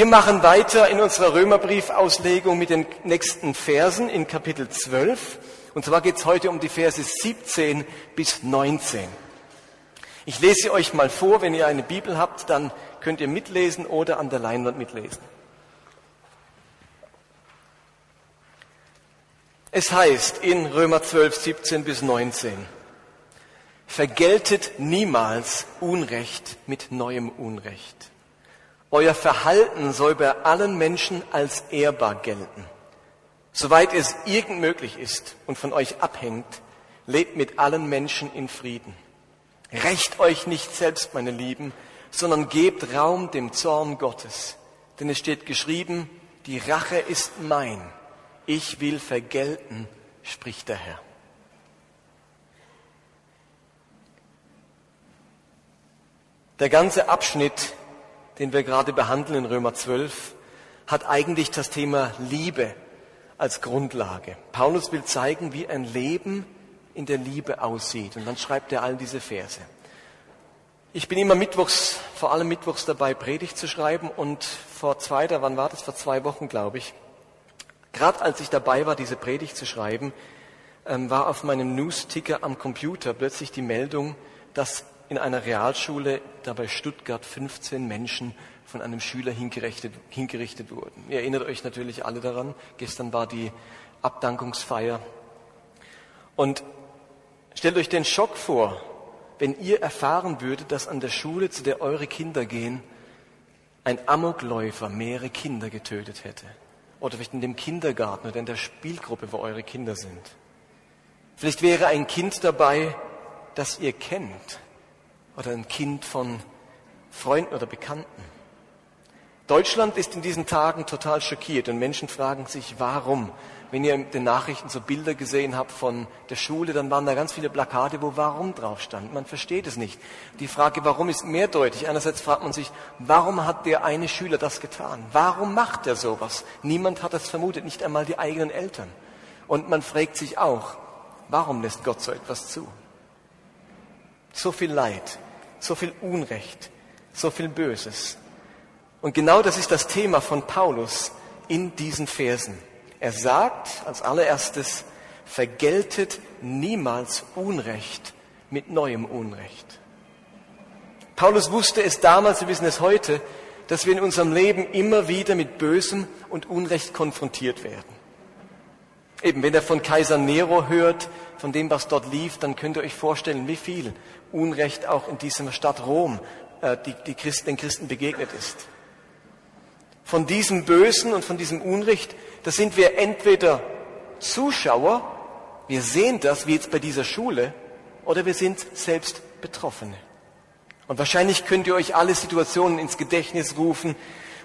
Wir machen weiter in unserer Römerbriefauslegung mit den nächsten Versen in Kapitel 12. Und zwar geht es heute um die Verse 17 bis 19. Ich lese euch mal vor, wenn ihr eine Bibel habt, dann könnt ihr mitlesen oder an der Leinwand mitlesen. Es heißt in Römer 12, 17 bis 19, vergeltet niemals Unrecht mit neuem Unrecht. Euer Verhalten soll bei allen Menschen als ehrbar gelten. Soweit es irgend möglich ist und von euch abhängt, lebt mit allen Menschen in Frieden. Recht euch nicht selbst, meine Lieben, sondern gebt Raum dem Zorn Gottes. Denn es steht geschrieben, die Rache ist mein. Ich will vergelten, spricht der Herr. Der ganze Abschnitt den wir gerade behandeln in Römer 12, hat eigentlich das Thema Liebe als Grundlage. Paulus will zeigen, wie ein Leben in der Liebe aussieht. Und dann schreibt er all diese Verse. Ich bin immer mittwochs, vor allem mittwochs dabei, Predigt zu schreiben. Und vor zwei, wann war das? Vor zwei Wochen, glaube ich. Gerade als ich dabei war, diese Predigt zu schreiben, ähm, war auf meinem News-Ticker am Computer plötzlich die Meldung, dass in einer Realschule da bei Stuttgart 15 Menschen von einem Schüler hingerichtet, hingerichtet wurden. Ihr erinnert euch natürlich alle daran. Gestern war die Abdankungsfeier. Und stellt euch den Schock vor, wenn ihr erfahren würdet, dass an der Schule, zu der eure Kinder gehen, ein Amokläufer mehrere Kinder getötet hätte. Oder vielleicht in dem Kindergarten oder in der Spielgruppe, wo eure Kinder sind. Vielleicht wäre ein Kind dabei, das ihr kennt oder ein Kind von Freunden oder Bekannten. Deutschland ist in diesen Tagen total schockiert und Menschen fragen sich, warum? Wenn ihr in den Nachrichten so Bilder gesehen habt von der Schule, dann waren da ganz viele Plakate, wo warum drauf stand. Man versteht es nicht. Die Frage, warum ist mehrdeutig. Einerseits fragt man sich, warum hat der eine Schüler das getan? Warum macht er sowas? Niemand hat das vermutet, nicht einmal die eigenen Eltern. Und man fragt sich auch, warum lässt Gott so etwas zu? So viel Leid, so viel Unrecht, so viel Böses. Und genau das ist das Thema von Paulus in diesen Versen. Er sagt als allererstes, vergeltet niemals Unrecht mit neuem Unrecht. Paulus wusste es damals, wir wissen es heute, dass wir in unserem Leben immer wieder mit Bösem und Unrecht konfrontiert werden. Eben, wenn er von Kaiser Nero hört, von dem, was dort lief, dann könnt ihr euch vorstellen, wie viel Unrecht auch in dieser Stadt Rom äh, die, die Christen, den Christen begegnet ist. Von diesem Bösen und von diesem Unrecht, da sind wir entweder Zuschauer, wir sehen das, wie jetzt bei dieser Schule, oder wir sind selbst Betroffene. Und wahrscheinlich könnt ihr euch alle Situationen ins Gedächtnis rufen,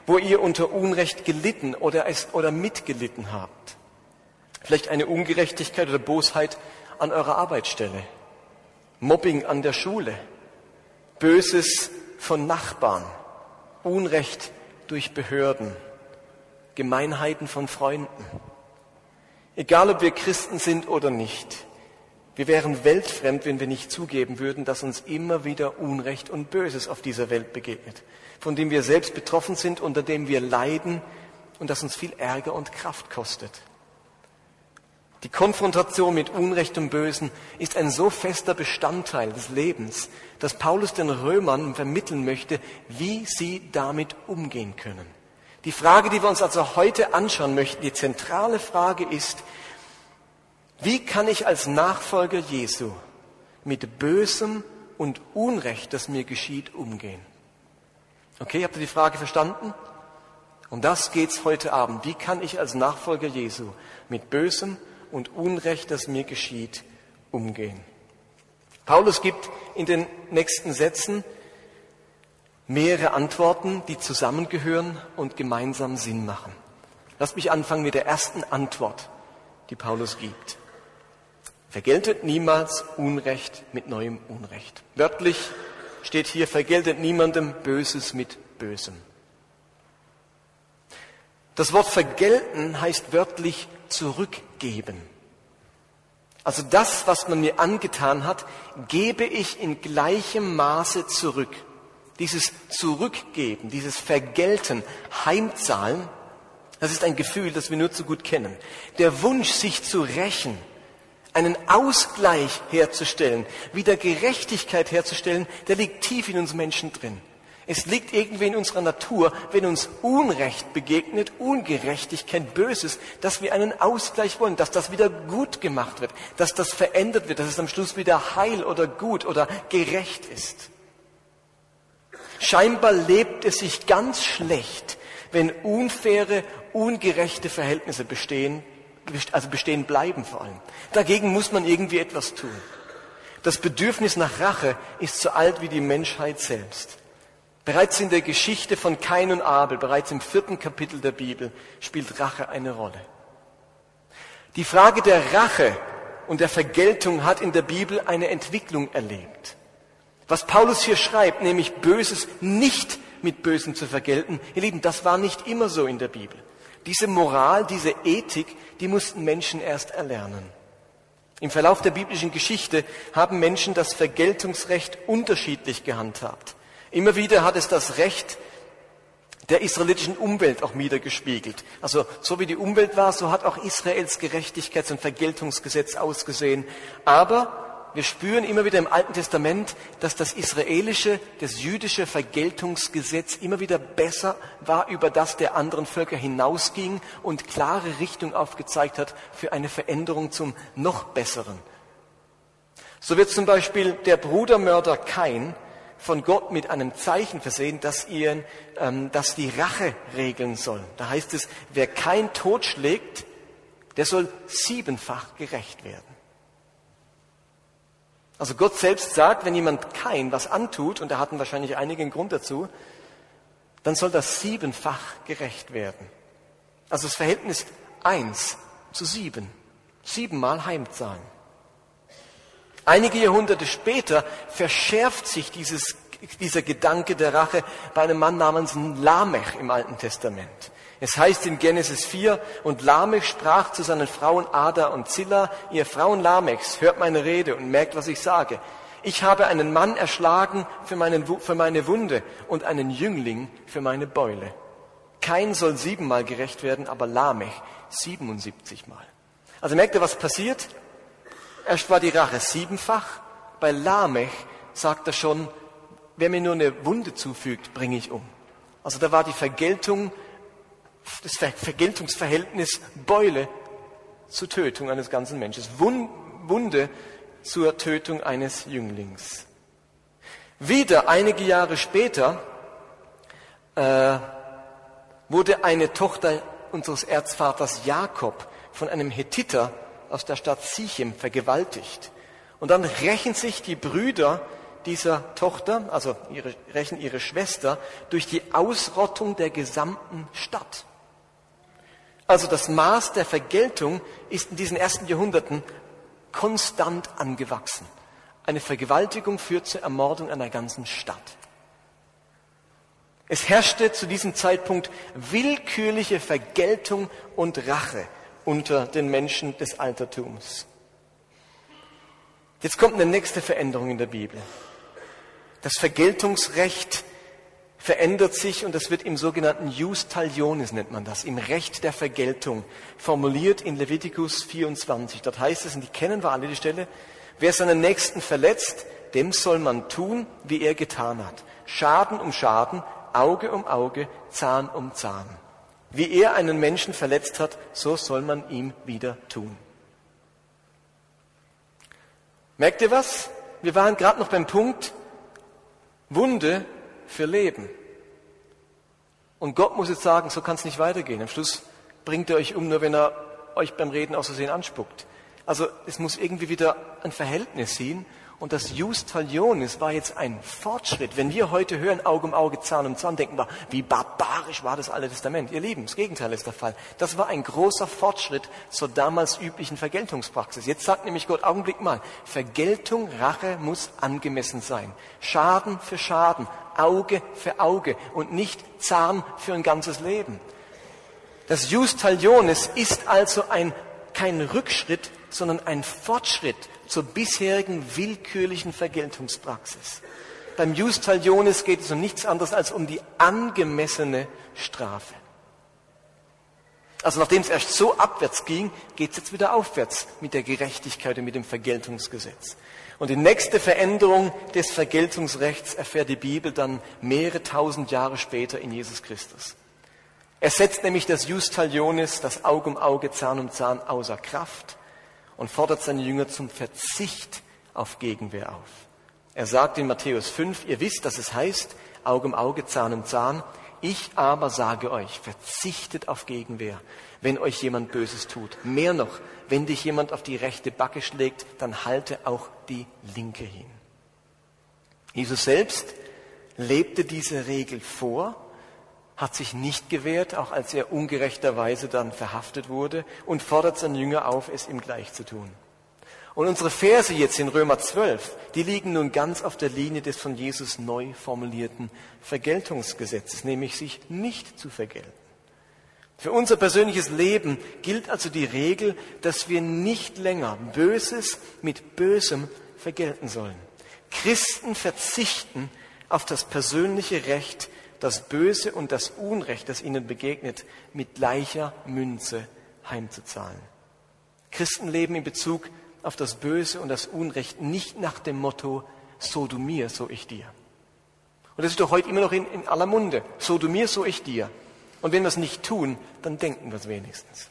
wo ihr unter Unrecht gelitten oder, es, oder mitgelitten habt. Vielleicht eine Ungerechtigkeit oder Bosheit an eurer Arbeitsstelle, Mobbing an der Schule, Böses von Nachbarn, Unrecht durch Behörden, Gemeinheiten von Freunden. Egal ob wir Christen sind oder nicht, wir wären weltfremd, wenn wir nicht zugeben würden, dass uns immer wieder Unrecht und Böses auf dieser Welt begegnet, von dem wir selbst betroffen sind, unter dem wir leiden und das uns viel Ärger und Kraft kostet. Die Konfrontation mit Unrecht und Bösen ist ein so fester Bestandteil des Lebens, dass Paulus den Römern vermitteln möchte, wie sie damit umgehen können. Die Frage, die wir uns also heute anschauen möchten, die zentrale Frage ist, wie kann ich als Nachfolger Jesu mit Bösem und Unrecht, das mir geschieht, umgehen? Okay, habt ihr die Frage verstanden? Um das geht's heute Abend. Wie kann ich als Nachfolger Jesu mit Bösem und Unrecht, das mir geschieht, umgehen. Paulus gibt in den nächsten Sätzen mehrere Antworten, die zusammengehören und gemeinsam Sinn machen. Lasst mich anfangen mit der ersten Antwort, die Paulus gibt. Vergeltet niemals Unrecht mit neuem Unrecht. Wörtlich steht hier, vergeltet niemandem Böses mit Bösem. Das Wort vergelten heißt wörtlich zurückgeben. Also das, was man mir angetan hat, gebe ich in gleichem Maße zurück. dieses Zurückgeben, dieses Vergelten, Heimzahlen, das ist ein Gefühl, das wir nur zu gut kennen. Der Wunsch, sich zu rächen, einen Ausgleich herzustellen, wieder Gerechtigkeit herzustellen, der liegt tief in uns Menschen drin. Es liegt irgendwie in unserer Natur, wenn uns Unrecht begegnet, Ungerechtigkeit, Böses, dass wir einen Ausgleich wollen, dass das wieder gut gemacht wird, dass das verändert wird, dass es am Schluss wieder heil oder gut oder gerecht ist. Scheinbar lebt es sich ganz schlecht, wenn unfaire, ungerechte Verhältnisse bestehen, also bestehen bleiben vor allem. Dagegen muss man irgendwie etwas tun. Das Bedürfnis nach Rache ist so alt wie die Menschheit selbst. Bereits in der Geschichte von Kain und Abel, bereits im vierten Kapitel der Bibel, spielt Rache eine Rolle. Die Frage der Rache und der Vergeltung hat in der Bibel eine Entwicklung erlebt. Was Paulus hier schreibt, nämlich Böses nicht mit Bösen zu vergelten, ihr Lieben, das war nicht immer so in der Bibel. Diese Moral, diese Ethik, die mussten Menschen erst erlernen. Im Verlauf der biblischen Geschichte haben Menschen das Vergeltungsrecht unterschiedlich gehandhabt. Immer wieder hat es das Recht der israelitischen Umwelt auch wiedergespiegelt. Also so wie die Umwelt war, so hat auch Israels Gerechtigkeits- und Vergeltungsgesetz ausgesehen. Aber wir spüren immer wieder im Alten Testament, dass das israelische, das jüdische Vergeltungsgesetz immer wieder besser war, über das der anderen Völker hinausging und klare Richtung aufgezeigt hat für eine Veränderung zum noch besseren. So wird zum Beispiel der Brudermörder Kain von Gott mit einem Zeichen versehen, dass, ihr, ähm, dass die Rache regeln soll. Da heißt es, wer kein Tod schlägt, der soll siebenfach gerecht werden. Also Gott selbst sagt, wenn jemand kein was antut, und er hatten wahrscheinlich einigen Grund dazu, dann soll das siebenfach gerecht werden. Also das Verhältnis eins zu sieben. Siebenmal heimzahlen. Einige Jahrhunderte später verschärft sich dieses, dieser Gedanke der Rache bei einem Mann namens Lamech im Alten Testament. Es heißt in Genesis 4, und Lamech sprach zu seinen Frauen Ada und Zilla, ihr Frauen Lamechs, hört meine Rede und merkt, was ich sage. Ich habe einen Mann erschlagen für, meinen, für meine Wunde und einen Jüngling für meine Beule. Kein soll siebenmal gerecht werden, aber Lamech 77 Mal. Also merkt ihr, was passiert? Erst war die Rache siebenfach. Bei Lamech sagt er schon, wer mir nur eine Wunde zufügt, bringe ich um. Also da war die Vergeltung, das Vergeltungsverhältnis Beule zur Tötung eines ganzen Menschen. Wunde zur Tötung eines Jünglings. Wieder einige Jahre später äh, wurde eine Tochter unseres Erzvaters Jakob von einem Hethiter aus der Stadt Sichem vergewaltigt. Und dann rächen sich die Brüder dieser Tochter, also ihre, rächen ihre Schwester, durch die Ausrottung der gesamten Stadt. Also das Maß der Vergeltung ist in diesen ersten Jahrhunderten konstant angewachsen. Eine Vergewaltigung führt zur Ermordung einer ganzen Stadt. Es herrschte zu diesem Zeitpunkt willkürliche Vergeltung und Rache unter den Menschen des Altertums. Jetzt kommt eine nächste Veränderung in der Bibel. Das Vergeltungsrecht verändert sich und das wird im sogenannten Jus Talionis nennt man das, im Recht der Vergeltung, formuliert in Levitikus 24. Dort heißt es, und die kennen wir alle die Stelle, wer seinen Nächsten verletzt, dem soll man tun, wie er getan hat. Schaden um Schaden, Auge um Auge, Zahn um Zahn. Wie er einen Menschen verletzt hat, so soll man ihm wieder tun. Merkt ihr was? Wir waren gerade noch beim Punkt Wunde für Leben. Und Gott muss jetzt sagen, so kann es nicht weitergehen. Am Schluss bringt er euch um, nur wenn er euch beim Reden aus Versehen anspuckt. Also es muss irgendwie wieder ein Verhältnis sein und das Just Talionis war jetzt ein Fortschritt. Wenn wir heute hören, Auge um Auge, Zahn um Zahn, denken wir, wie barbarisch war das Alte Testament. Ihr Lieben, das Gegenteil ist der Fall. Das war ein großer Fortschritt zur damals üblichen Vergeltungspraxis. Jetzt sagt nämlich Gott, Augenblick mal, Vergeltung, Rache muss angemessen sein. Schaden für Schaden, Auge für Auge und nicht Zahn für ein ganzes Leben. Das Just Talionis ist also ein, kein Rückschritt, sondern ein Fortschritt zur bisherigen willkürlichen Vergeltungspraxis. beim Jus Talionis geht es um nichts anderes als um die angemessene Strafe. Also nachdem es erst so abwärts ging, geht es jetzt wieder aufwärts mit der Gerechtigkeit und mit dem Vergeltungsgesetz. Und die nächste Veränderung des Vergeltungsrechts erfährt die Bibel dann mehrere tausend Jahre später in Jesus Christus. Er setzt nämlich das Jus Talionis, das Auge um Auge, Zahn um Zahn, außer Kraft und fordert seine Jünger zum Verzicht auf Gegenwehr auf. Er sagt in Matthäus 5, ihr wisst, dass es heißt, Auge um Auge, Zahn um Zahn. Ich aber sage euch, verzichtet auf Gegenwehr, wenn euch jemand Böses tut. Mehr noch, wenn dich jemand auf die rechte Backe schlägt, dann halte auch die linke hin. Jesus selbst lebte diese Regel vor, hat sich nicht gewehrt, auch als er ungerechterweise dann verhaftet wurde, und fordert seinen Jünger auf, es ihm gleich zu tun. Und unsere Verse jetzt in Römer 12, die liegen nun ganz auf der Linie des von Jesus neu formulierten Vergeltungsgesetzes, nämlich sich nicht zu vergelten. Für unser persönliches Leben gilt also die Regel, dass wir nicht länger Böses mit Bösem vergelten sollen. Christen verzichten auf das persönliche Recht, das Böse und das Unrecht, das ihnen begegnet, mit gleicher Münze heimzuzahlen. Christen leben in Bezug auf das Böse und das Unrecht nicht nach dem Motto, so du mir, so ich dir. Und das ist doch heute immer noch in, in aller Munde. So du mir, so ich dir. Und wenn wir es nicht tun, dann denken wir es wenigstens.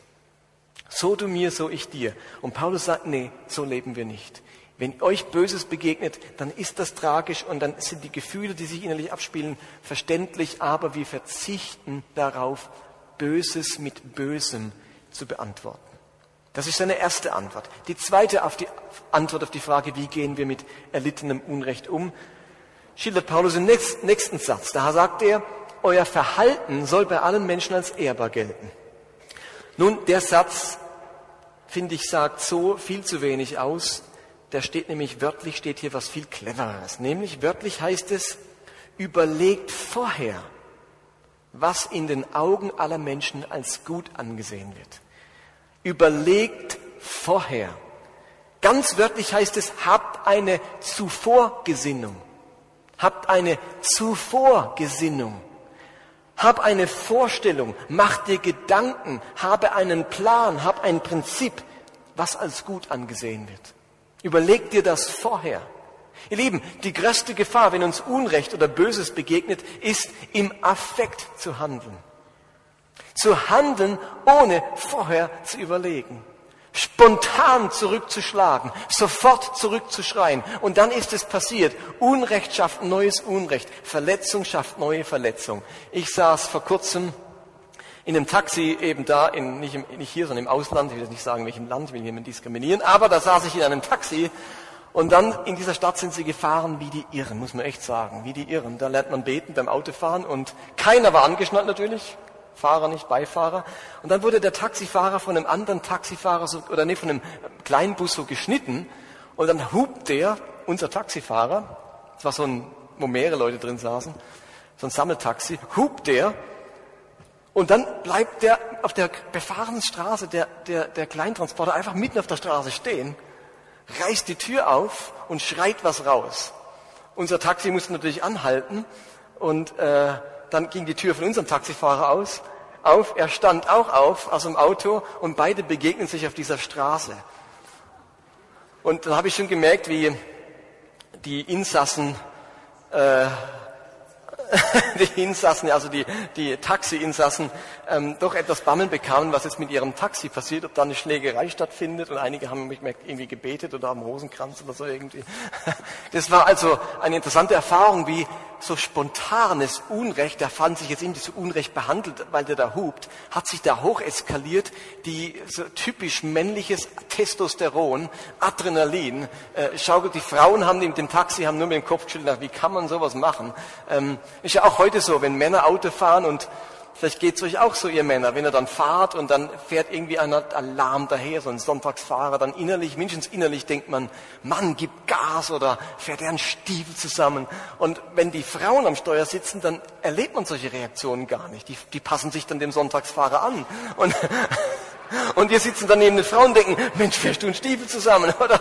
So du mir, so ich dir. Und Paulus sagt, nee, so leben wir nicht. Wenn euch Böses begegnet, dann ist das tragisch und dann sind die Gefühle, die sich innerlich abspielen, verständlich, aber wir verzichten darauf, Böses mit Bösem zu beantworten. Das ist seine erste Antwort. Die zweite auf die Antwort auf die Frage, wie gehen wir mit erlittenem Unrecht um, schildert Paulus im nächsten Satz. Da sagt er, euer Verhalten soll bei allen Menschen als ehrbar gelten. Nun, der Satz, finde ich, sagt so viel zu wenig aus. Der steht nämlich wörtlich, steht hier was viel clevereres. Nämlich wörtlich heißt es, überlegt vorher, was in den Augen aller Menschen als gut angesehen wird. Überlegt vorher. Ganz wörtlich heißt es, habt eine Zuvorgesinnung. Habt eine Zuvorgesinnung. Hab eine Vorstellung, mach dir Gedanken, habe einen Plan, hab ein Prinzip, was als gut angesehen wird. Überleg dir das vorher. Ihr Lieben, die größte Gefahr, wenn uns Unrecht oder Böses begegnet, ist im Affekt zu handeln. Zu handeln, ohne vorher zu überlegen. Spontan zurückzuschlagen, sofort zurückzuschreien. Und dann ist es passiert. Unrecht schafft neues Unrecht. Verletzung schafft neue Verletzung. Ich saß vor kurzem in einem Taxi eben da, in, nicht, im, nicht hier, sondern im Ausland. Ich will jetzt nicht sagen, welchem Land, will jemand diskriminieren. Aber da saß ich in einem Taxi und dann in dieser Stadt sind sie gefahren wie die Irren, muss man echt sagen, wie die Irren. Da lernt man beten beim Autofahren und keiner war angeschnallt natürlich. Fahrer, nicht Beifahrer. Und dann wurde der Taxifahrer von einem anderen Taxifahrer so, oder nee, von einem kleinen Bus so geschnitten. Und dann hupt der, unser Taxifahrer, das war so ein, wo mehrere Leute drin saßen, so ein Sammeltaxi, hupt der. Und dann bleibt der auf der befahrenen Straße, der, der, der Kleintransporter, einfach mitten auf der Straße stehen, reißt die Tür auf und schreit was raus. Unser Taxi musste natürlich anhalten und äh, dann ging die Tür von unserem Taxifahrer aus, auf. Er stand auch auf aus dem Auto und beide begegnen sich auf dieser Straße. Und dann habe ich schon gemerkt, wie die Insassen äh, die Insassen, also die, die Taxi-Insassen, ähm, doch etwas Bammeln bekamen, was jetzt mit ihrem Taxi passiert, ob da eine Schlägerei stattfindet. Und einige haben mich irgendwie gebetet oder haben Rosenkranz oder so irgendwie. Das war also eine interessante Erfahrung, wie so spontanes Unrecht, der fand sich jetzt irgendwie so Unrecht behandelt, weil der da hupt, hat sich da hoch eskaliert, die so typisch männliches Testosteron, Adrenalin, äh, schaukelt, die Frauen haben in dem Taxi, haben nur mit dem Kopf geschüttelt, wie kann man sowas machen? Ähm, ist ja auch heute so, wenn Männer Auto fahren und Vielleicht geht es euch auch so, ihr Männer, wenn ihr dann fahrt und dann fährt irgendwie ein Alarm daher, so ein Sonntagsfahrer, dann innerlich, mindestens innerlich denkt man, Mann, gib Gas oder fährt er einen Stiefel zusammen. Und wenn die Frauen am Steuer sitzen, dann erlebt man solche Reaktionen gar nicht. Die, die passen sich dann dem Sonntagsfahrer an. Und, und wir sitzen dann neben den Frauen und denken, Mensch, fährst du einen Stiefel zusammen, oder?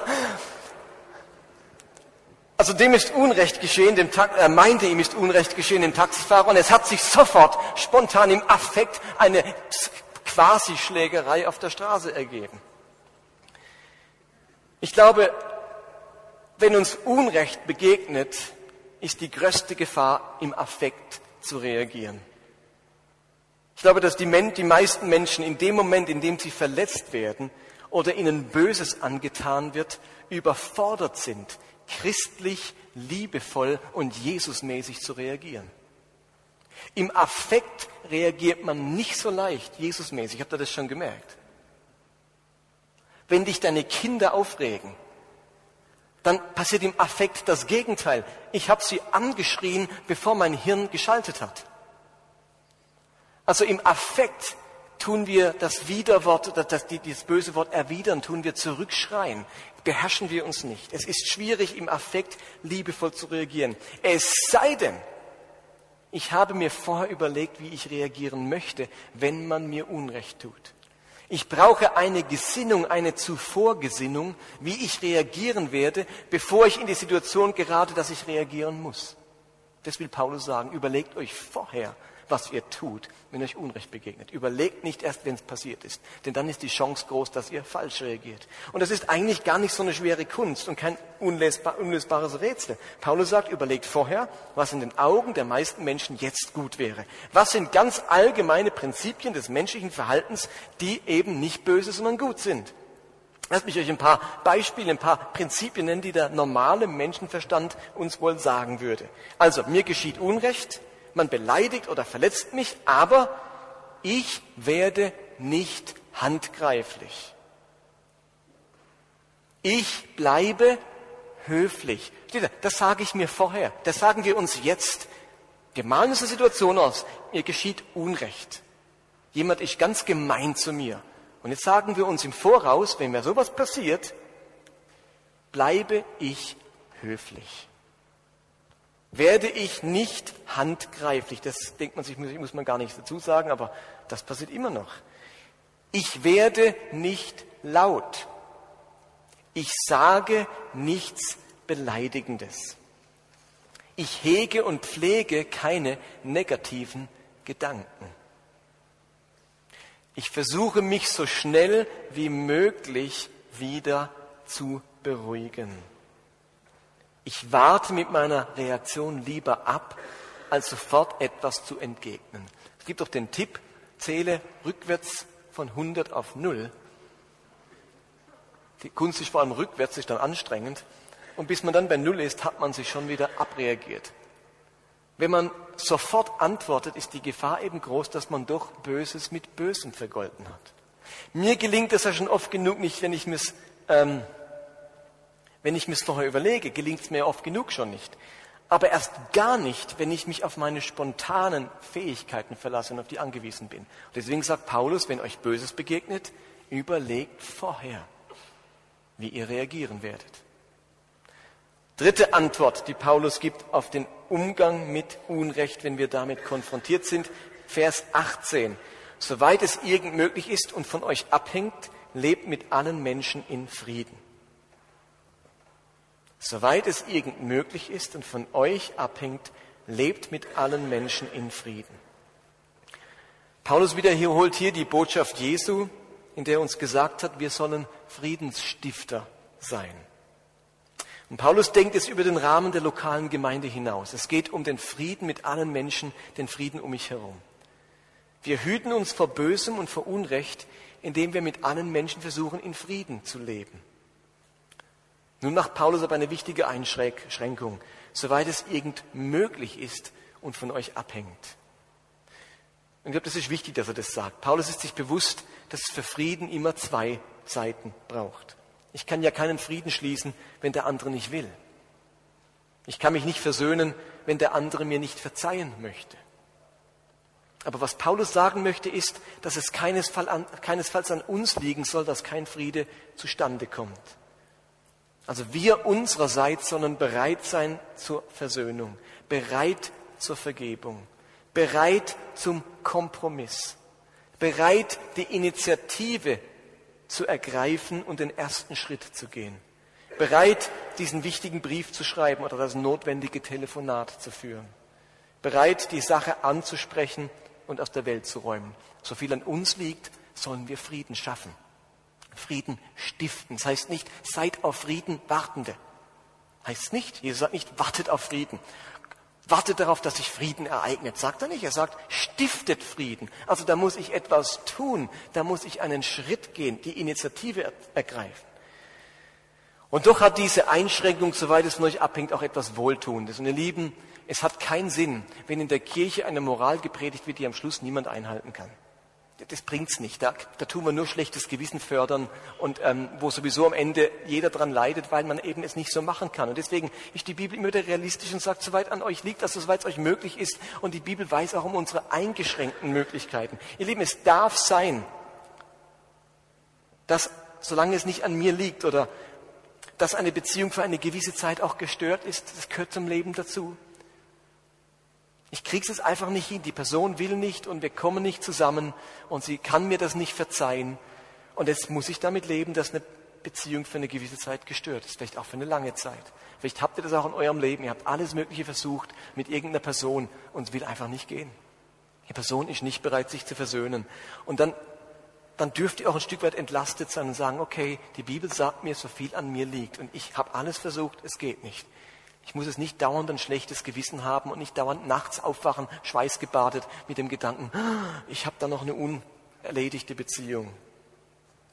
Also dem ist Unrecht geschehen, dem Ta er meinte, ihm ist Unrecht geschehen, dem Taxifahrer, und es hat sich sofort spontan im Affekt eine Quasi-Schlägerei auf der Straße ergeben. Ich glaube, wenn uns Unrecht begegnet, ist die größte Gefahr, im Affekt zu reagieren. Ich glaube, dass die, die meisten Menschen in dem Moment, in dem sie verletzt werden oder ihnen Böses angetan wird, überfordert sind, christlich, liebevoll und Jesusmäßig zu reagieren. Im Affekt reagiert man nicht so leicht, Jesusmäßig. Habt ihr das schon gemerkt? Wenn dich deine Kinder aufregen, dann passiert im Affekt das Gegenteil. Ich habe sie angeschrien, bevor mein Hirn geschaltet hat. Also im Affekt tun wir das Widerwort, das, das böse Wort erwidern, tun wir zurückschreien, beherrschen wir uns nicht. Es ist schwierig, im Affekt liebevoll zu reagieren. Es sei denn, ich habe mir vorher überlegt, wie ich reagieren möchte, wenn man mir Unrecht tut. Ich brauche eine Gesinnung, eine Zuvorgesinnung, wie ich reagieren werde, bevor ich in die Situation gerate, dass ich reagieren muss. Das will Paulus sagen. Überlegt euch vorher, was ihr tut, wenn euch Unrecht begegnet. Überlegt nicht erst, wenn es passiert ist, denn dann ist die Chance groß, dass ihr falsch reagiert. Und das ist eigentlich gar nicht so eine schwere Kunst und kein unlösbar, unlösbares Rätsel. Paulus sagt, überlegt vorher, was in den Augen der meisten Menschen jetzt gut wäre. Was sind ganz allgemeine Prinzipien des menschlichen Verhaltens, die eben nicht böse, sondern gut sind. Lasst mich euch ein paar Beispiele, ein paar Prinzipien nennen, die der normale Menschenverstand uns wohl sagen würde. Also, mir geschieht Unrecht, man beleidigt oder verletzt mich, aber ich werde nicht handgreiflich. Ich bleibe höflich. Das sage ich mir vorher. Das sagen wir uns jetzt. Wir malen uns eine Situation aus. Mir geschieht Unrecht. Jemand ist ganz gemein zu mir. Und jetzt sagen wir uns im Voraus, wenn mir sowas passiert, bleibe ich höflich werde ich nicht handgreiflich. Das denkt man sich, muss man gar nicht dazu sagen, aber das passiert immer noch. Ich werde nicht laut. Ich sage nichts Beleidigendes. Ich hege und pflege keine negativen Gedanken. Ich versuche mich so schnell wie möglich wieder zu beruhigen. Ich warte mit meiner Reaktion lieber ab, als sofort etwas zu entgegnen. Es gibt auch den Tipp, zähle rückwärts von 100 auf 0. Die Kunst ist vor allem rückwärts, ist dann anstrengend. Und bis man dann bei 0 ist, hat man sich schon wieder abreagiert. Wenn man sofort antwortet, ist die Gefahr eben groß, dass man doch Böses mit Bösem vergolten hat. Mir gelingt es ja schon oft genug nicht, wenn ich mir ähm, wenn ich mir es vorher überlege, gelingt es mir oft genug schon nicht. Aber erst gar nicht, wenn ich mich auf meine spontanen Fähigkeiten verlasse und auf die angewiesen bin. Und deswegen sagt Paulus, wenn euch Böses begegnet, überlegt vorher, wie ihr reagieren werdet. Dritte Antwort, die Paulus gibt auf den Umgang mit Unrecht, wenn wir damit konfrontiert sind, Vers 18. Soweit es irgend möglich ist und von euch abhängt, lebt mit allen Menschen in Frieden soweit es irgend möglich ist und von euch abhängt, lebt mit allen Menschen in Frieden. Paulus wiederholt hier die Botschaft Jesu, in der er uns gesagt hat, wir sollen Friedensstifter sein. Und Paulus denkt es über den Rahmen der lokalen Gemeinde hinaus. Es geht um den Frieden mit allen Menschen, den Frieden um mich herum. Wir hüten uns vor Bösem und vor Unrecht, indem wir mit allen Menschen versuchen, in Frieden zu leben. Nun macht Paulus aber eine wichtige Einschränkung, soweit es irgend möglich ist und von euch abhängt. Und ich glaube, das ist wichtig, dass er das sagt. Paulus ist sich bewusst, dass es für Frieden immer zwei Seiten braucht. Ich kann ja keinen Frieden schließen, wenn der andere nicht will. Ich kann mich nicht versöhnen, wenn der andere mir nicht verzeihen möchte. Aber was Paulus sagen möchte, ist, dass es keinesfalls an uns liegen soll, dass kein Friede zustande kommt. Also wir unsererseits sollen bereit sein zur Versöhnung, bereit zur Vergebung, bereit zum Kompromiss, bereit die Initiative zu ergreifen und den ersten Schritt zu gehen. bereit, diesen wichtigen Brief zu schreiben oder das notwendige Telefonat zu führen, bereit, die Sache anzusprechen und aus der Welt zu räumen. So viel an uns liegt, sollen wir Frieden schaffen. Frieden stiften. Das heißt nicht, seid auf Frieden Wartende. Heißt nicht, Jesus sagt nicht, wartet auf Frieden. Wartet darauf, dass sich Frieden ereignet. Sagt er nicht. Er sagt, stiftet Frieden. Also da muss ich etwas tun. Da muss ich einen Schritt gehen, die Initiative ergreifen. Und doch hat diese Einschränkung, soweit es von euch abhängt, auch etwas Wohltuendes. Und ihr Lieben, es hat keinen Sinn, wenn in der Kirche eine Moral gepredigt wird, die am Schluss niemand einhalten kann das bringt's nicht. Da, da tun wir nur schlechtes Gewissen fördern und ähm, wo sowieso am Ende jeder dran leidet, weil man eben es nicht so machen kann. Und deswegen ist die Bibel immer wieder realistisch und sagt, soweit an euch liegt, also soweit es euch möglich ist. Und die Bibel weiß auch um unsere eingeschränkten Möglichkeiten. Ihr Lieben, es darf sein, dass solange es nicht an mir liegt oder dass eine Beziehung für eine gewisse Zeit auch gestört ist, das gehört zum Leben dazu. Ich kriege es einfach nicht hin. Die Person will nicht und wir kommen nicht zusammen und sie kann mir das nicht verzeihen. Und jetzt muss ich damit leben, dass eine Beziehung für eine gewisse Zeit gestört ist, vielleicht auch für eine lange Zeit. Vielleicht habt ihr das auch in eurem Leben. Ihr habt alles Mögliche versucht mit irgendeiner Person und es will einfach nicht gehen. Die Person ist nicht bereit, sich zu versöhnen. Und dann, dann dürft ihr auch ein Stück weit entlastet sein und sagen, okay, die Bibel sagt mir, so viel an mir liegt und ich habe alles versucht, es geht nicht. Ich muss es nicht dauernd ein schlechtes Gewissen haben und nicht dauernd nachts aufwachen, schweißgebadet mit dem Gedanken, ich habe da noch eine unerledigte Beziehung.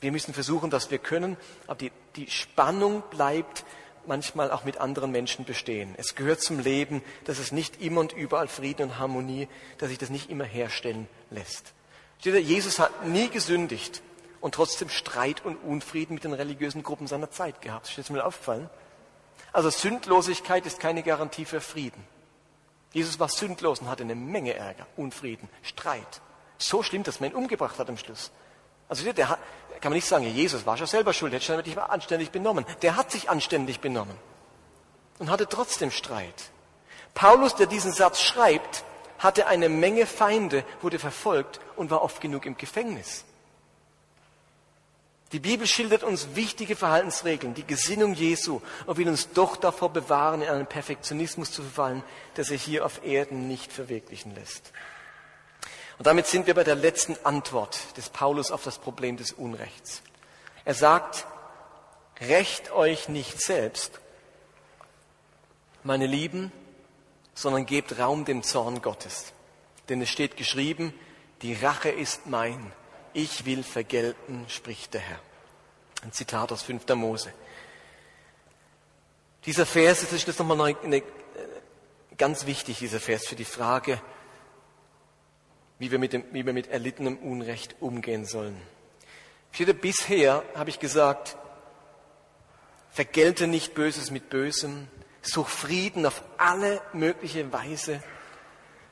Wir müssen versuchen, dass wir können, aber die, die Spannung bleibt manchmal auch mit anderen Menschen bestehen. Es gehört zum Leben, dass es nicht immer und überall Frieden und Harmonie, dass sich das nicht immer herstellen lässt. Jesus hat nie gesündigt und trotzdem Streit und Unfrieden mit den religiösen Gruppen seiner Zeit gehabt. Ist dir das mal aufgefallen? Also Sündlosigkeit ist keine Garantie für Frieden. Jesus war sündlos und hatte eine Menge Ärger, Unfrieden, Streit. So schlimm, dass man ihn umgebracht hat am Schluss. Also der, hat, kann man nicht sagen, Jesus war schon selber schuld, hätte sich anständig benommen. Der hat sich anständig benommen und hatte trotzdem Streit. Paulus, der diesen Satz schreibt, hatte eine Menge Feinde, wurde verfolgt und war oft genug im Gefängnis. Die Bibel schildert uns wichtige Verhaltensregeln, die Gesinnung Jesu und will uns doch davor bewahren, in einen Perfektionismus zu verfallen, der sich hier auf Erden nicht verwirklichen lässt. Und damit sind wir bei der letzten Antwort des Paulus auf das Problem des Unrechts. Er sagt, rächt euch nicht selbst, meine Lieben, sondern gebt Raum dem Zorn Gottes. Denn es steht geschrieben, die Rache ist mein, ich will vergelten, spricht der Herr. Ein Zitat aus 5. Mose. Dieser Vers, das ist jetzt nochmal eine, ganz wichtig, dieser Vers für die Frage, wie wir mit, dem, wie wir mit erlittenem Unrecht umgehen sollen. Bisher habe ich gesagt, vergelte nicht Böses mit Bösem, such Frieden auf alle mögliche Weise.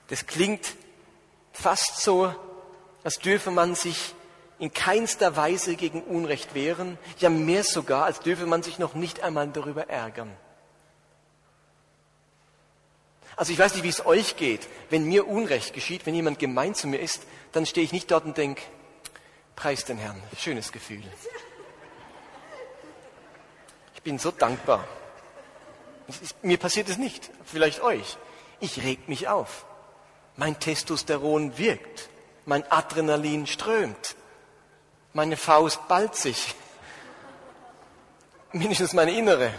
Das klingt fast so, als dürfe man sich in keinster Weise gegen Unrecht wehren, ja mehr sogar, als dürfe man sich noch nicht einmal darüber ärgern. Also ich weiß nicht, wie es euch geht. Wenn mir Unrecht geschieht, wenn jemand gemein zu mir ist, dann stehe ich nicht dort und denke, preis den Herrn, schönes Gefühl. Ich bin so dankbar. Mir passiert es nicht, vielleicht euch. Ich reg mich auf. Mein Testosteron wirkt mein Adrenalin strömt, meine Faust ballt sich, mindestens meine innere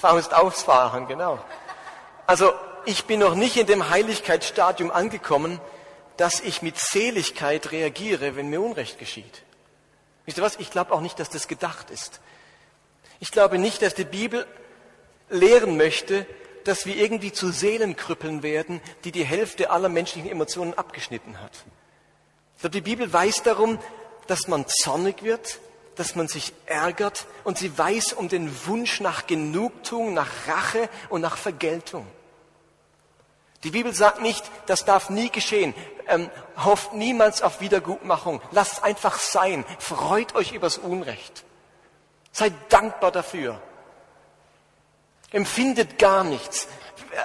Faust auffahren, genau. Also ich bin noch nicht in dem Heiligkeitsstadium angekommen, dass ich mit Seligkeit reagiere, wenn mir Unrecht geschieht. Wisst ihr was? Ich glaube auch nicht, dass das gedacht ist. Ich glaube nicht, dass die Bibel lehren möchte, dass wir irgendwie zu Seelenkrüppeln werden, die die Hälfte aller menschlichen Emotionen abgeschnitten hat. Die Bibel weiß darum, dass man zornig wird, dass man sich ärgert und sie weiß um den Wunsch nach Genugtuung, nach Rache und nach Vergeltung. Die Bibel sagt nicht, das darf nie geschehen. Ähm, hofft niemals auf Wiedergutmachung. Lasst es einfach sein. Freut euch übers Unrecht. Seid dankbar dafür empfindet gar nichts.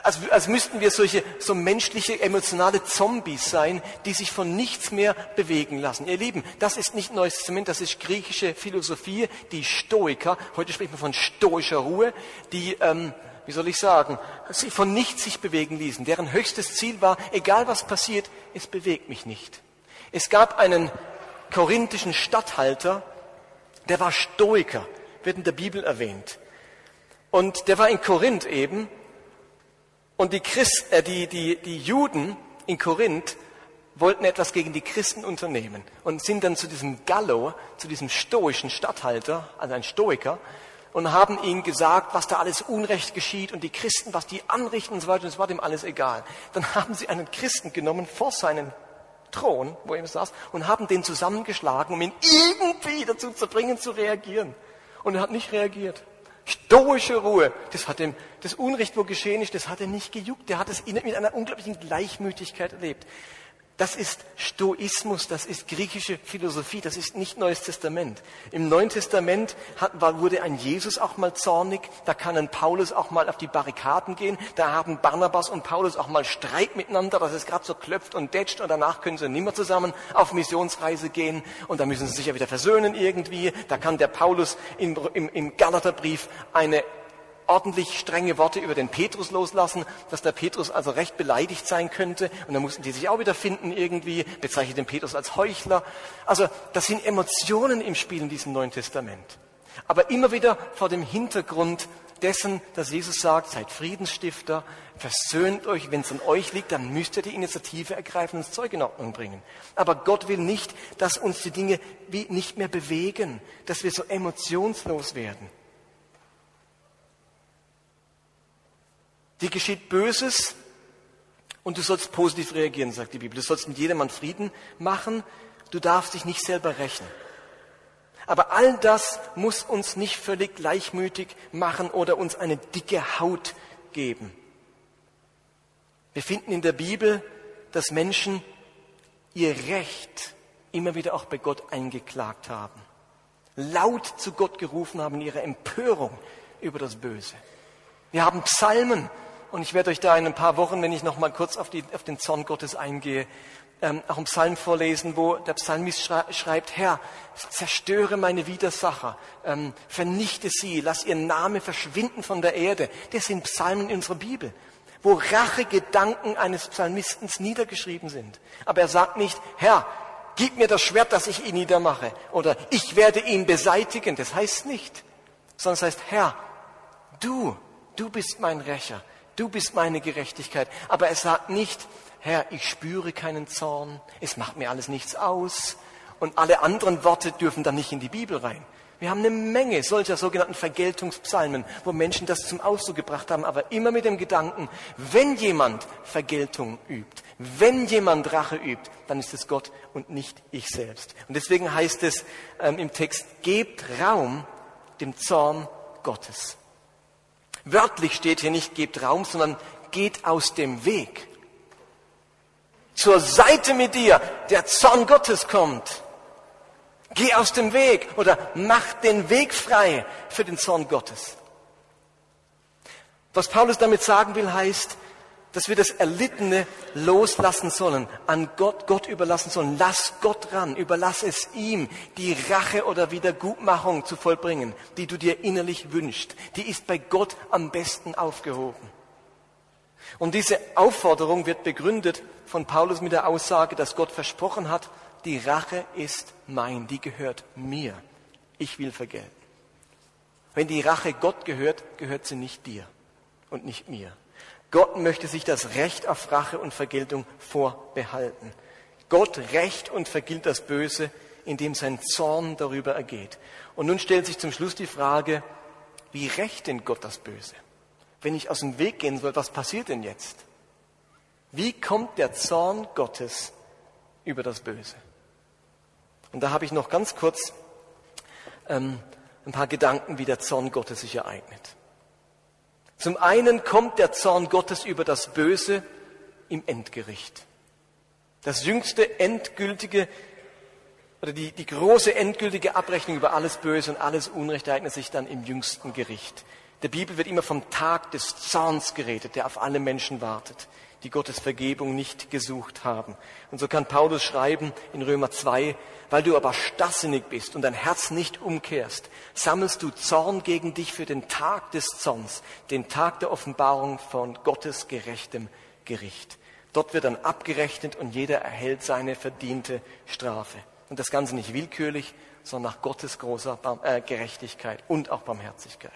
als, als müssten wir solche so menschliche, emotionale Zombies sein, die sich von nichts mehr bewegen lassen. Ihr Lieben, das ist nicht Neues Testament, das ist griechische Philosophie, die Stoiker, heute spricht man von stoischer Ruhe, die, ähm, wie soll ich sagen, sie von nichts sich bewegen ließen. Deren höchstes Ziel war, egal was passiert, es bewegt mich nicht. Es gab einen korinthischen Statthalter, der war Stoiker, wird in der Bibel erwähnt. Und der war in Korinth eben und die, Christ, äh, die, die, die Juden in Korinth wollten etwas gegen die Christen unternehmen und sind dann zu diesem Gallo, zu diesem stoischen Statthalter, also ein Stoiker, und haben ihm gesagt, was da alles Unrecht geschieht und die Christen, was die anrichten und so weiter, und es war dem alles egal. Dann haben sie einen Christen genommen vor seinen Thron, wo er saß, und haben den zusammengeschlagen, um ihn irgendwie dazu zu bringen, zu reagieren. Und er hat nicht reagiert. Stoische Ruhe. Das hat ihm, das Unrecht, wo geschehen ist, das hat er nicht gejuckt. Der hat es mit einer unglaublichen Gleichmütigkeit erlebt. Das ist Stoismus, das ist griechische Philosophie, das ist nicht Neues Testament. Im Neuen Testament hat, wurde ein Jesus auch mal zornig, da kann ein Paulus auch mal auf die Barrikaden gehen, da haben Barnabas und Paulus auch mal Streit miteinander, dass es gerade so klopft und detscht und danach können sie nimmer zusammen auf Missionsreise gehen und da müssen sie sich ja wieder versöhnen irgendwie. Da kann der Paulus im, im, im Galaterbrief eine ordentlich strenge Worte über den Petrus loslassen, dass der Petrus also recht beleidigt sein könnte. Und dann mussten die sich auch wieder finden irgendwie, bezeichnet den Petrus als Heuchler. Also das sind Emotionen im Spiel in diesem Neuen Testament. Aber immer wieder vor dem Hintergrund dessen, dass Jesus sagt, seid Friedensstifter, versöhnt euch, wenn es an euch liegt, dann müsst ihr die Initiative ergreifen und das Zeug in Ordnung bringen. Aber Gott will nicht, dass uns die Dinge wie nicht mehr bewegen, dass wir so emotionslos werden. Dir geschieht Böses und du sollst positiv reagieren, sagt die Bibel. Du sollst mit jedermann Frieden machen. Du darfst dich nicht selber rächen. Aber all das muss uns nicht völlig gleichmütig machen oder uns eine dicke Haut geben. Wir finden in der Bibel, dass Menschen ihr Recht immer wieder auch bei Gott eingeklagt haben. Laut zu Gott gerufen haben in ihrer Empörung über das Böse. Wir haben Psalmen, und ich werde euch da in ein paar Wochen, wenn ich noch mal kurz auf, die, auf den Zorn Gottes eingehe, ähm, auch einen Psalm vorlesen, wo der Psalmist schreibt, Herr, zerstöre meine Widersacher, ähm, vernichte sie, lass ihren Namen verschwinden von der Erde. Das sind Psalmen in unserer Bibel, wo Rachegedanken eines Psalmisten niedergeschrieben sind. Aber er sagt nicht, Herr, gib mir das Schwert, das ich ihn niedermache, oder ich werde ihn beseitigen. Das heißt nicht, sondern es heißt, Herr, du, du bist mein Rächer du bist meine Gerechtigkeit. Aber er sagt nicht, Herr, ich spüre keinen Zorn, es macht mir alles nichts aus. Und alle anderen Worte dürfen dann nicht in die Bibel rein. Wir haben eine Menge solcher sogenannten Vergeltungspsalmen, wo Menschen das zum Ausdruck gebracht haben, aber immer mit dem Gedanken, wenn jemand Vergeltung übt, wenn jemand Rache übt, dann ist es Gott und nicht ich selbst. Und deswegen heißt es ähm, im Text, gebt Raum dem Zorn Gottes. Wörtlich steht hier nicht gebt Raum, sondern geht aus dem Weg. Zur Seite mit dir, der Zorn Gottes kommt. Geh aus dem Weg oder mach den Weg frei für den Zorn Gottes. Was Paulus damit sagen will, heißt, dass wir das Erlittene loslassen sollen, an Gott, Gott überlassen sollen. Lass Gott ran, überlass es ihm, die Rache oder Wiedergutmachung zu vollbringen, die du dir innerlich wünschst. Die ist bei Gott am besten aufgehoben. Und diese Aufforderung wird begründet von Paulus mit der Aussage, dass Gott versprochen hat, die Rache ist mein, die gehört mir. Ich will vergelten. Wenn die Rache Gott gehört, gehört sie nicht dir und nicht mir. Gott möchte sich das Recht auf Rache und Vergeltung vorbehalten. Gott rächt und vergilt das Böse, indem sein Zorn darüber ergeht. Und nun stellt sich zum Schluss die Frage, wie rächt denn Gott das Böse? Wenn ich aus dem Weg gehen soll, was passiert denn jetzt? Wie kommt der Zorn Gottes über das Böse? Und da habe ich noch ganz kurz ähm, ein paar Gedanken, wie der Zorn Gottes sich ereignet. Zum einen kommt der Zorn Gottes über das Böse im Endgericht. Das jüngste endgültige oder die, die große endgültige Abrechnung über alles Böse und alles Unrecht ereignet sich dann im jüngsten Gericht. der Bibel wird immer vom Tag des Zorns geredet, der auf alle Menschen wartet, die Gottes Vergebung nicht gesucht haben. Und so kann Paulus schreiben in Römer 2, weil du aber starrsinnig bist und dein Herz nicht umkehrst, sammelst du Zorn gegen dich für den Tag des Zorns, den Tag der Offenbarung von Gottes gerechtem Gericht. Dort wird dann abgerechnet und jeder erhält seine verdiente Strafe. Und das Ganze nicht willkürlich, sondern nach Gottes großer äh, Gerechtigkeit und auch Barmherzigkeit.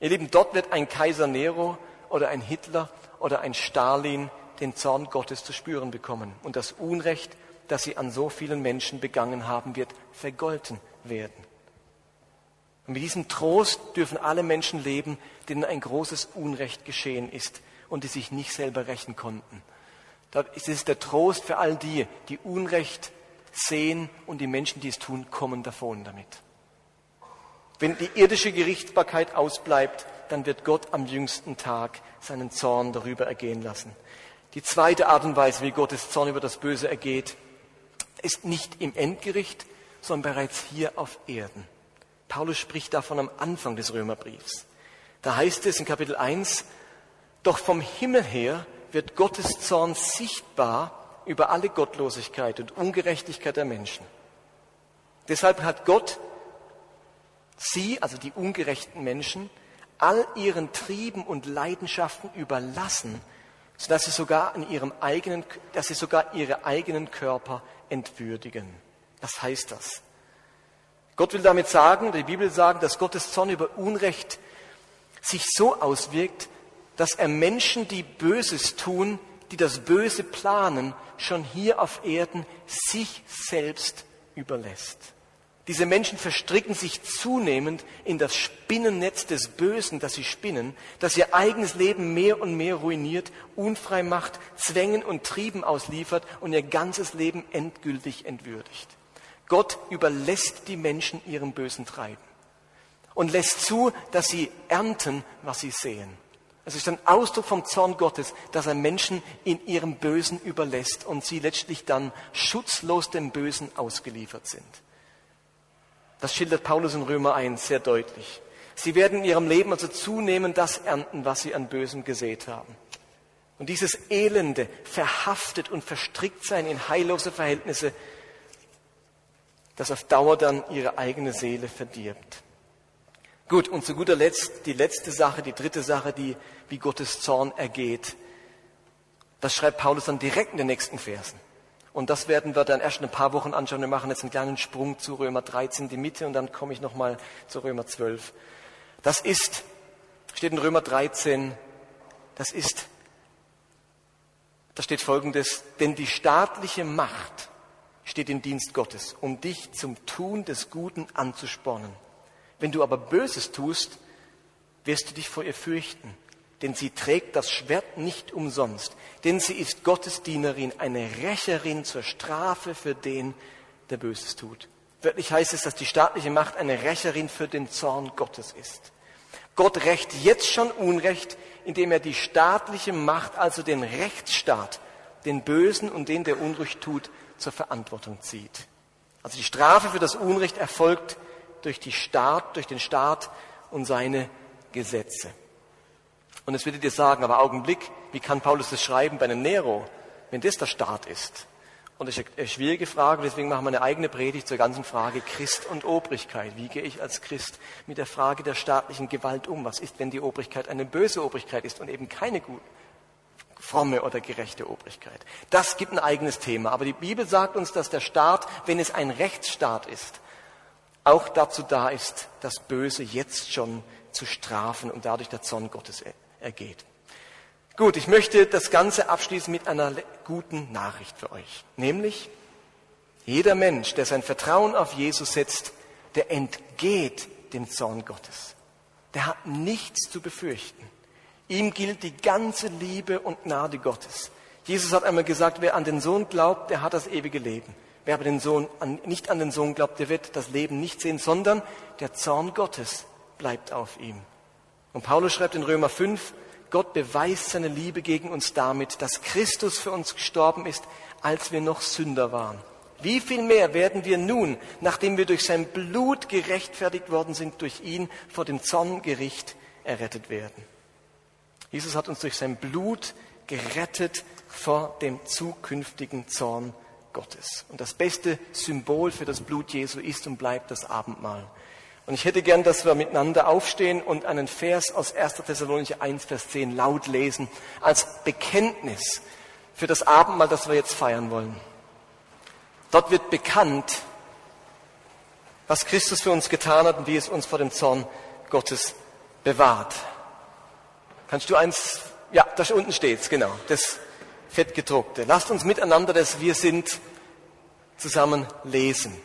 Ihr Lieben, dort wird ein Kaiser Nero oder ein Hitler oder ein Stalin den Zorn Gottes zu spüren bekommen und das Unrecht, das sie an so vielen Menschen begangen haben, wird vergolten werden. Und mit diesem Trost dürfen alle Menschen leben, denen ein großes Unrecht geschehen ist und die sich nicht selber rächen konnten. Das ist der Trost für all die, die Unrecht sehen und die Menschen, die es tun, kommen davon damit. Wenn die irdische Gerichtsbarkeit ausbleibt, dann wird Gott am jüngsten Tag seinen Zorn darüber ergehen lassen. Die zweite Art und Weise, wie Gottes Zorn über das Böse ergeht, ist nicht im Endgericht, sondern bereits hier auf Erden. Paulus spricht davon am Anfang des Römerbriefs. Da heißt es in Kapitel 1, doch vom Himmel her wird Gottes Zorn sichtbar über alle Gottlosigkeit und Ungerechtigkeit der Menschen. Deshalb hat Gott sie, also die ungerechten Menschen, all ihren Trieben und Leidenschaften überlassen, sodass sie sogar in ihrem eigenen, dass sie sogar ihre eigenen Körper entwürdigen. Was heißt das? Gott will damit sagen, die Bibel sagen, dass Gottes Zorn über Unrecht sich so auswirkt, dass er Menschen, die Böses tun, die das Böse planen, schon hier auf Erden sich selbst überlässt. Diese Menschen verstricken sich zunehmend in das Spinnennetz des Bösen, das sie spinnen, das ihr eigenes Leben mehr und mehr ruiniert, unfrei macht, Zwängen und Trieben ausliefert und ihr ganzes Leben endgültig entwürdigt. Gott überlässt die Menschen ihrem bösen Treiben und lässt zu, dass sie ernten, was sie sehen. Es ist ein Ausdruck vom Zorn Gottes, dass er Menschen in ihrem Bösen überlässt und sie letztlich dann schutzlos dem Bösen ausgeliefert sind. Das schildert Paulus in Römer 1 sehr deutlich. Sie werden in ihrem Leben also zunehmend das ernten, was sie an Bösem gesät haben. Und dieses elende, verhaftet und verstrickt sein in heillose Verhältnisse, das auf Dauer dann ihre eigene Seele verdirbt. Gut, und zu guter Letzt die letzte Sache, die dritte Sache, die wie Gottes Zorn ergeht. Das schreibt Paulus dann direkt in den nächsten Versen. Und das werden wir dann erst in ein paar Wochen anschauen. Wir machen jetzt einen kleinen Sprung zu Römer 13, die Mitte, und dann komme ich nochmal zu Römer 12. Das ist, steht in Römer 13, das ist, da steht folgendes, denn die staatliche Macht steht im Dienst Gottes, um dich zum Tun des Guten anzuspornen. Wenn du aber Böses tust, wirst du dich vor ihr fürchten denn sie trägt das Schwert nicht umsonst, denn sie ist Gottes Dienerin, eine Rächerin zur Strafe für den, der Böses tut. Wörtlich heißt es, dass die staatliche Macht eine Rächerin für den Zorn Gottes ist. Gott rächt jetzt schon Unrecht, indem er die staatliche Macht, also den Rechtsstaat, den Bösen und den, der Unrecht tut, zur Verantwortung zieht. Also die Strafe für das Unrecht erfolgt durch, die Staat, durch den Staat und seine Gesetze. Und jetzt würdet ihr sagen, aber Augenblick, wie kann Paulus das schreiben bei einem Nero, wenn das der Staat ist? Und das ist eine schwierige Frage, deswegen machen wir eine eigene Predigt zur ganzen Frage Christ und Obrigkeit. Wie gehe ich als Christ mit der Frage der staatlichen Gewalt um? Was ist, wenn die Obrigkeit eine böse Obrigkeit ist und eben keine gute, fromme oder gerechte Obrigkeit? Das gibt ein eigenes Thema. Aber die Bibel sagt uns, dass der Staat, wenn es ein Rechtsstaat ist, auch dazu da ist, das Böse jetzt schon zu strafen und dadurch der Zorn Gottes ergeht. Gut, ich möchte das Ganze abschließen mit einer guten Nachricht für euch. Nämlich, jeder Mensch, der sein Vertrauen auf Jesus setzt, der entgeht dem Zorn Gottes. Der hat nichts zu befürchten. Ihm gilt die ganze Liebe und Gnade Gottes. Jesus hat einmal gesagt, wer an den Sohn glaubt, der hat das ewige Leben. Wer aber den Sohn, nicht an den Sohn glaubt, der wird das Leben nicht sehen, sondern der Zorn Gottes bleibt auf ihm. Und Paulus schreibt in Römer 5, Gott beweist seine Liebe gegen uns damit, dass Christus für uns gestorben ist, als wir noch Sünder waren. Wie viel mehr werden wir nun, nachdem wir durch sein Blut gerechtfertigt worden sind, durch ihn vor dem Zorngericht errettet werden. Jesus hat uns durch sein Blut gerettet vor dem zukünftigen Zorn Gottes. Und das beste Symbol für das Blut Jesu ist und bleibt das Abendmahl. Und ich hätte gern, dass wir miteinander aufstehen und einen Vers aus 1. Thessalonicher 1, Vers 10 laut lesen, als Bekenntnis für das Abendmahl, das wir jetzt feiern wollen. Dort wird bekannt, was Christus für uns getan hat und wie es uns vor dem Zorn Gottes bewahrt. Kannst du eins, ja, da unten steht's, genau, das fettgedruckte. Lasst uns miteinander das Wir sind zusammen lesen.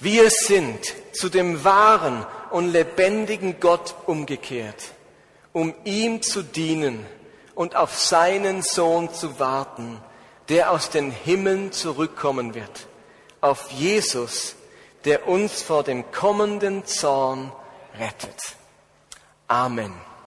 Wir sind zu dem wahren und lebendigen Gott umgekehrt, um ihm zu dienen und auf seinen Sohn zu warten, der aus den Himmeln zurückkommen wird, auf Jesus, der uns vor dem kommenden Zorn rettet. Amen.